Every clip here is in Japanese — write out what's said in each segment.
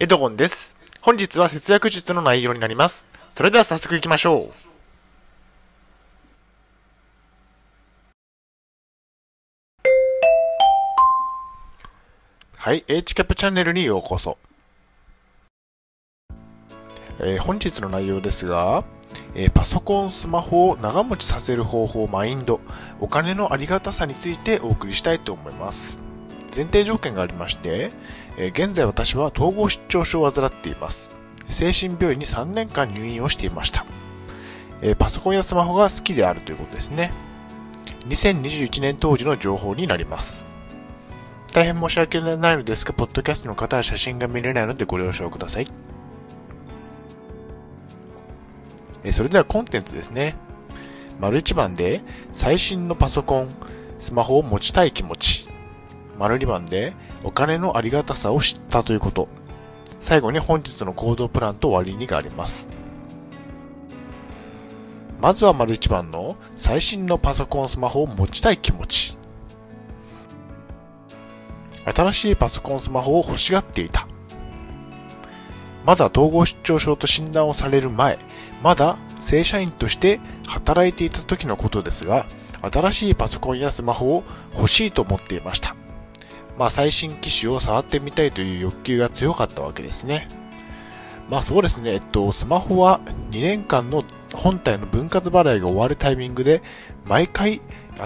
エドゴンです。本日は節約術の内容になります。それでは早速行きましょう。はい、H キャップチャンネルにようこそ。えー本日の内容ですが、えーパソコン、スマホを長持ちさせる方法、マインド、お金のありがたさについてお送りしたいと思います。前提条件がありまして、え現在私は統合失調症を患っています。精神病院に3年間入院をしていました。えパソコンやスマホが好きであるということですね。2021年当時の情報になります。大変申し訳ないのですが、ポッドキャストの方は写真が見れないのでご了承ください。えそれではコンテンツですね。丸1番で、最新のパソコン、スマホを持ちたい気持ち。丸2番で、お金のありがたさを知ったということ。最後に本日の行動プランと終わりにがあります。まずは丸1番の、最新のパソコン、スマホを持ちたい気持ち。新しいパソコン、スマホを欲しがっていた。まだ統合失調症と診断をされる前、まだ正社員として働いていた時のことですが、新しいパソコンやスマホを欲しいと思っていました。まあ最新機種を触ってみたいという欲求が強かったわけですね。まあそうですね、えっと、スマホは2年間の本体の分割払いが終わるタイミングで、毎回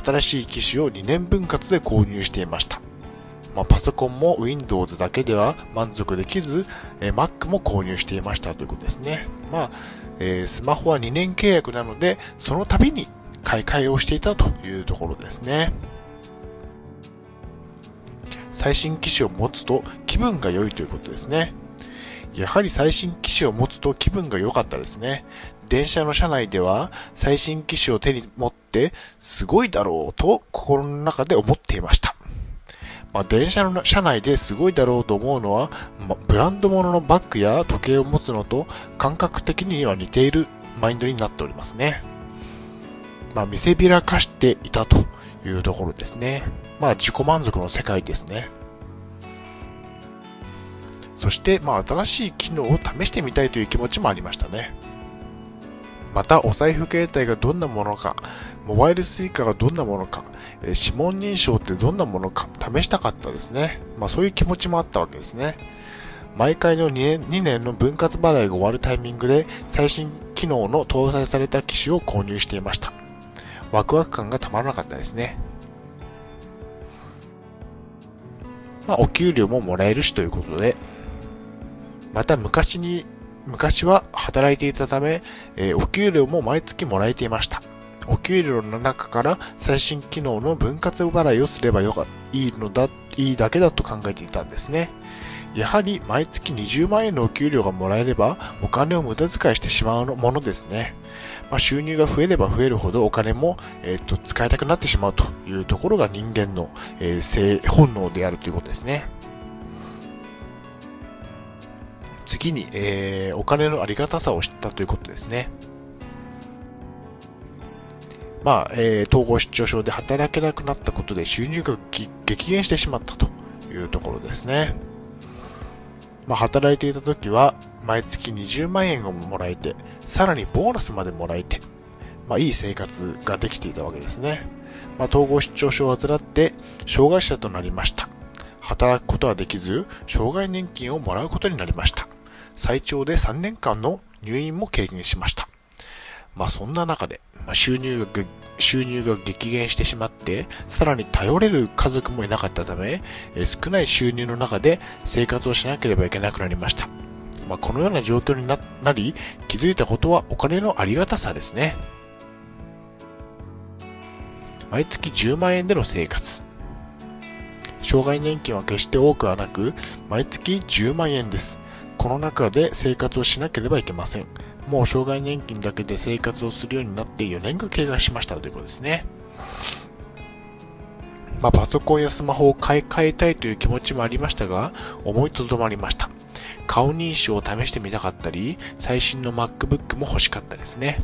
新しい機種を2年分割で購入していました。まあ、パソコンも Windows だけでは満足できず、え Mac も購入していましたということですね。まあ、えースマホは2年契約なので、その度に買い替えをしていたというところですね。最新機種を持つと気分が良いということですね。やはり最新機種を持つと気分が良かったですね。電車の車内では最新機種を手に持ってすごいだろうと心の中で思っていました。まあ、電車の車内ですごいだろうと思うのは、まあブランド物のバッグや時計を持つのと感覚的には似ているマインドになっておりますね。まあ、見せびらかしていたというところですね。まあ、自己満足の世界ですね。そして、まあ、新しい機能を試してみたいという気持ちもありましたね。また、お財布携帯がどんなものか、モバイルスイカがどんなものか、指紋認証ってどんなものか試したかったですね。まあそういう気持ちもあったわけですね。毎回の2年 ,2 年の分割払いが終わるタイミングで最新機能の搭載された機種を購入していました。ワクワク感がたまらなかったですね。まあお給料ももらえるしということで、また昔に、昔は働いていたため、えーお給料も毎月もらえていました。お給料の中から最新機能の分割払いをすればよかいいのだ、いいだけだと考えていたんですね。やはり毎月20万円のお給料がもらえればお金を無駄遣いしてしまうものですね。まあ、収入が増えれば増えるほどお金も、えーっと使いたくなってしまうというところが人間の、えー性本能であるということですね。次に、えーお金のありがたさを知ったということですね。まあ、えー統合失調症で働けなくなったことで収入が激減してしまったというところですね。まあ、働いていた時は、毎月20万円をもらえて、さらにボーナスまでもらえて、まあ、いい生活ができていたわけですね。まあ、統合失調症を患って、障害者となりました。働くことはできず、障害年金をもらうことになりました。最長で3年間の入院も経験しました。まあそんな中で、まあ、収入が収入が激減してしまって、さらに頼れる家族もいなかったため、えー少ない収入の中で生活をしなければいけなくなりました。まあ、このような状況にななり、気づいたことはお金のありがたさですね。毎月10万円での生活。障害年金は決して多くはなく、毎月10万円です。この中で生活をしなければいけません。もう障害年金だけで生活をするようになって4年が経過しましたということですね。まあ、パソコンやスマホを買い替えたいという気持ちもありましたが、思いとどまりました。顔認証を試してみたかったり、最新の MacBook も欲しかったですね。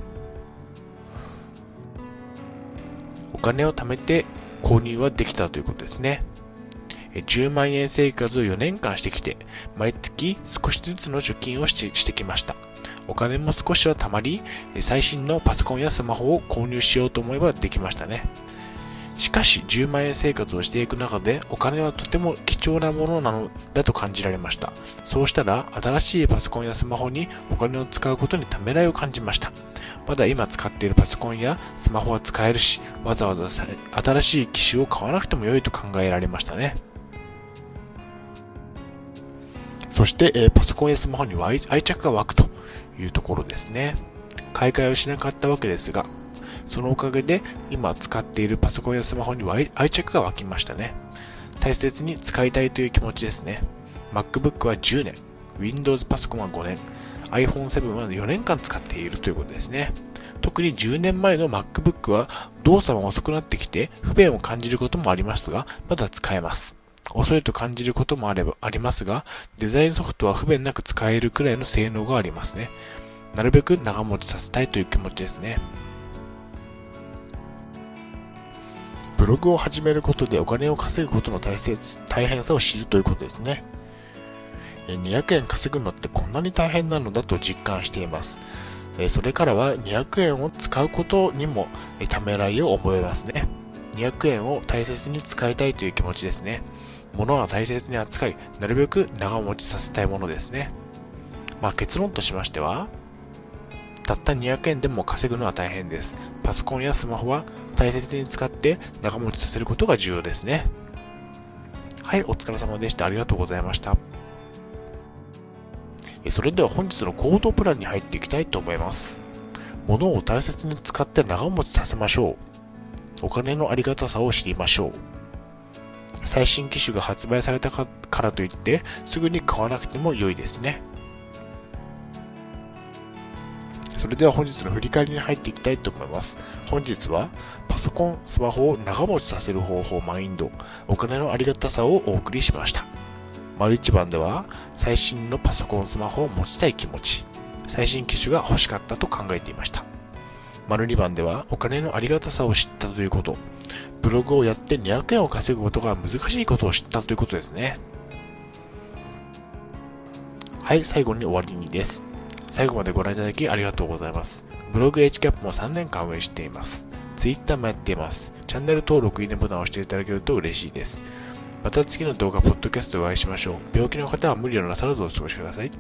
お金を貯めて購入はできたということですね。10万円生活を4年間してきて、毎月少しずつの貯金をしてしてきました。お金も少しは貯まり、最新のパソコンやスマホを購入しようと思えばできましたね。しかし、10万円生活をしていく中で、お金はとても貴重なものなのだと感じられました。そうしたら、新しいパソコンやスマホにお金を使うことにためらいを感じました。まだ今使っているパソコンやスマホは使えるし、わざわざ新しい機種を買わなくても良いと考えられましたね。そして、え、パソコンやスマホには愛着が湧くというところですね。買い替えをしなかったわけですが、そのおかげで今使っているパソコンやスマホには愛着が湧きましたね。大切に使いたいという気持ちですね。MacBook は10年、Windows パソコンは5年、iPhone7 は4年間使っているということですね。特に10年前の MacBook は動作が遅くなってきて不便を感じることもありますが、まだ使えます。遅いと感じることもあれば、ありますが、デザインソフトは不便なく使えるくらいの性能がありますね。なるべく長持ちさせたいという気持ちですね。ブログを始めることでお金を稼ぐことの大切、大変さを知るということですね。200円稼ぐのってこんなに大変なのだと実感しています。それからは200円を使うことにもためらいを覚えますね。200円を大切に使いたいという気持ちですね。物は大切に扱い、なるべく長持ちさせたいものですね。まあ結論としましては、たった200円でも稼ぐのは大変です。パソコンやスマホは大切に使って長持ちさせることが重要ですね。はい、お疲れ様でした。ありがとうございました。それでは本日の行動プランに入っていきたいと思います。物を大切に使って長持ちさせましょう。お金のありがたさを知りましょう。最新機種が発売されたからといって、すぐに買わなくても良いですね。それでは本日の振り返りに入っていきたいと思います。本日は、パソコン、スマホを長持ちさせる方法、マインド、お金のありがたさをお送りしました。丸一番では、最新のパソコン、スマホを持ちたい気持ち、最新機種が欲しかったと考えていました。丸二番では、お金のありがたさを知ったということ、ブログをやって200円を稼ぐことが難しいことを知ったということですね。はい、最後に終わりにです。最後までご覧いただきありがとうございます。ブログ HCAP も3年間運営しています。Twitter もやっています。チャンネル登録、いいねボタンを押していただけると嬉しいです。また次の動画、ポッドキャストでお会いしましょう。病気の方は無理をなさらずお過ごしください。